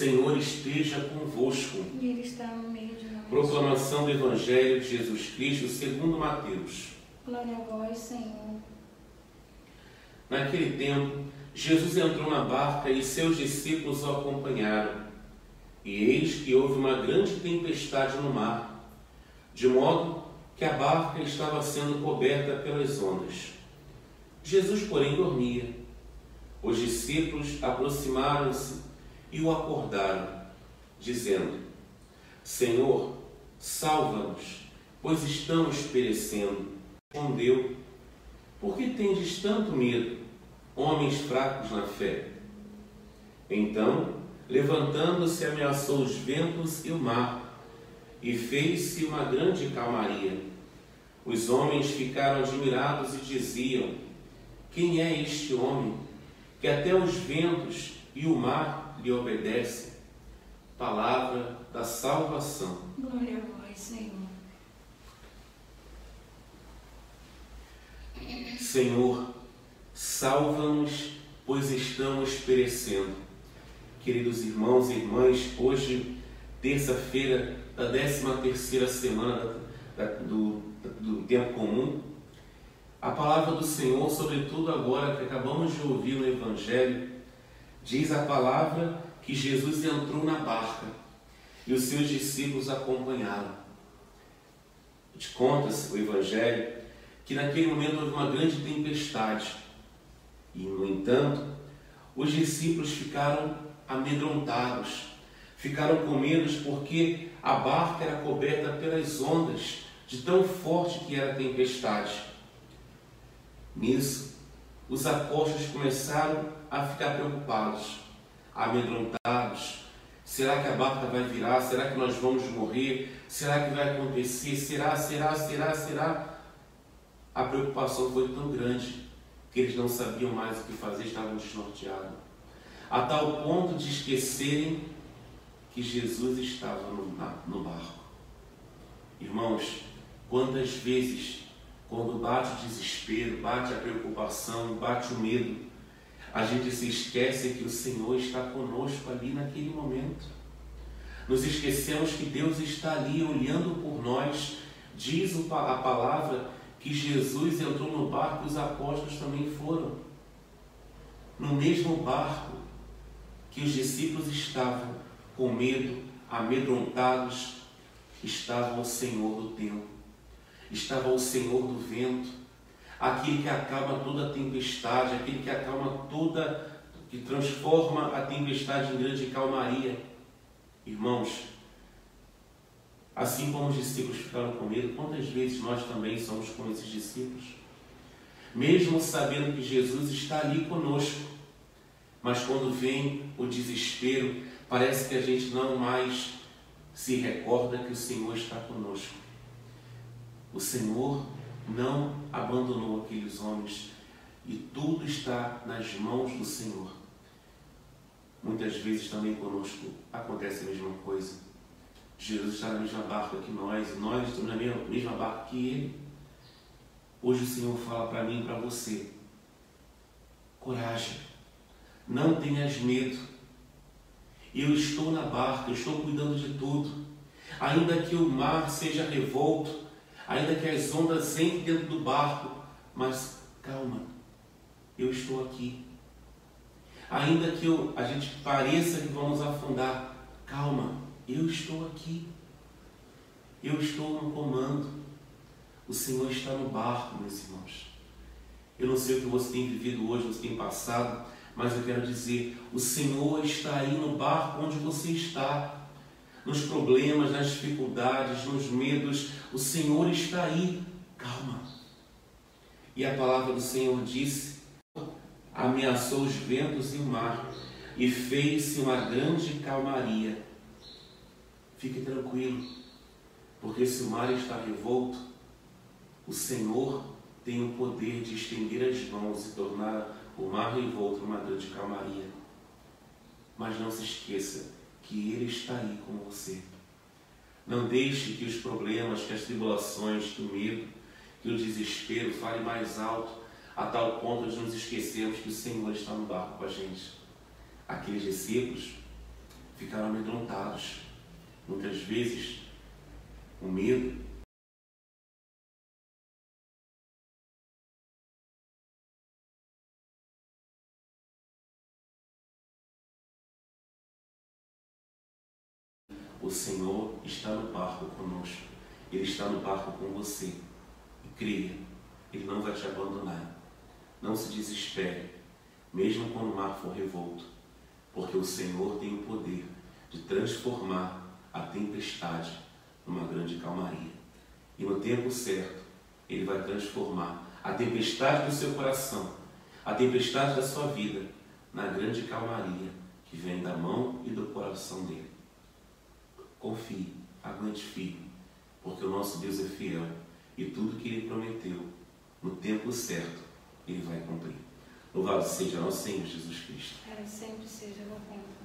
Senhor esteja convosco. E Ele está no meio de nós. Proclamação do Evangelho de Jesus Cristo segundo Mateus. Glória a vós, Senhor. Naquele tempo, Jesus entrou na barca e seus discípulos o acompanharam. E eis que houve uma grande tempestade no mar, de modo que a barca estava sendo coberta pelas ondas. Jesus, porém, dormia. Os discípulos aproximaram-se e o acordaram, dizendo: Senhor, salva-nos, pois estamos perecendo. Respondeu: Por que tendes tanto medo, homens fracos na fé? Então, levantando-se, ameaçou os ventos e o mar, e fez-se uma grande calmaria. Os homens ficaram admirados e diziam: Quem é este homem que até os ventos e o mar lhe obedece. Palavra da salvação. Glória a vós, Senhor. Senhor, salva-nos, pois estamos perecendo. Queridos irmãos e irmãs, hoje, terça-feira da 13 terceira semana do, do tempo comum, a palavra do Senhor, sobretudo agora que acabamos de ouvir no Evangelho, Diz a palavra que Jesus entrou na barca e os seus discípulos acompanharam. Conta-se o Evangelho que naquele momento houve uma grande tempestade e, no entanto, os discípulos ficaram amedrontados, ficaram com medo porque a barca era coberta pelas ondas de tão forte que era a tempestade. Nisso, os apóstolos começaram a ficar preocupados, amedrontados. Será que a barca vai virar? Será que nós vamos morrer? Será que vai acontecer? Será, será, será, será? A preocupação foi tão grande que eles não sabiam mais o que fazer, estavam desnorteados. A tal ponto de esquecerem que Jesus estava no, no barco. Irmãos, quantas vezes, quando bate o desespero, bate a preocupação, bate o medo, a gente se esquece que o Senhor está conosco ali naquele momento. Nos esquecemos que Deus está ali olhando por nós. Diz a palavra que Jesus entrou no barco e os apóstolos também foram. No mesmo barco que os discípulos estavam com medo, amedrontados, estava o Senhor do tempo, estava o Senhor do vento, aquele que acalma toda tempestade, aquele que acalma toda, que transforma a tempestade em grande calmaria. Irmãos, assim como os discípulos ficaram com medo, quantas vezes nós também somos como esses discípulos? Mesmo sabendo que Jesus está ali conosco, mas quando vem o desespero, parece que a gente não mais se recorda que o Senhor está conosco. O Senhor não abandonou aqueles homens e tudo está nas mãos do Senhor. Muitas vezes também conosco acontece a mesma coisa. Jesus está na mesma barca que nós, e nós estamos na mesma, mesma barca que Ele. Hoje o Senhor fala para mim e para você: coragem, não tenhas medo. Eu estou na barca, eu estou cuidando de tudo. Ainda que o mar seja revolto, ainda que as ondas entrem dentro do barco, mas calma, eu estou aqui. Ainda que eu, a gente pareça que vamos afundar, calma, eu estou aqui. Eu estou no comando. O Senhor está no barco, meus irmãos. Eu não sei o que você tem vivido hoje, você tem passado, mas eu quero dizer: o Senhor está aí no barco onde você está nos problemas, nas dificuldades, nos medos, o Senhor está aí. Calma. E a palavra do Senhor disse: ameaçou os ventos e o mar, e fez-se uma grande calmaria. Fique tranquilo, porque se o mar está revolto, o Senhor tem o poder de estender as mãos e tornar o mar revolto uma grande calmaria. Mas não se esqueça, que Ele está aí com você. Não deixe que os problemas, que as tribulações, que o medo, que o desespero fale mais alto, a tal ponto de nos esquecermos que o Senhor está no barco com a gente. Aqueles discípulos ficaram amedrontados. Muitas vezes, o medo O Senhor está no barco conosco. Ele está no barco com você. E creia, Ele não vai te abandonar. Não se desespere, mesmo quando o mar for revolto, porque o Senhor tem o poder de transformar a tempestade numa grande calmaria. E no tempo certo, Ele vai transformar a tempestade do seu coração, a tempestade da sua vida, na grande calmaria que vem da mão e do coração dele. Confie, aguente firme, porque o nosso Deus é fiel e tudo que Ele prometeu, no tempo certo, Ele vai cumprir. Louvado seja nosso Senhor Jesus Cristo. Para sempre seja louvado.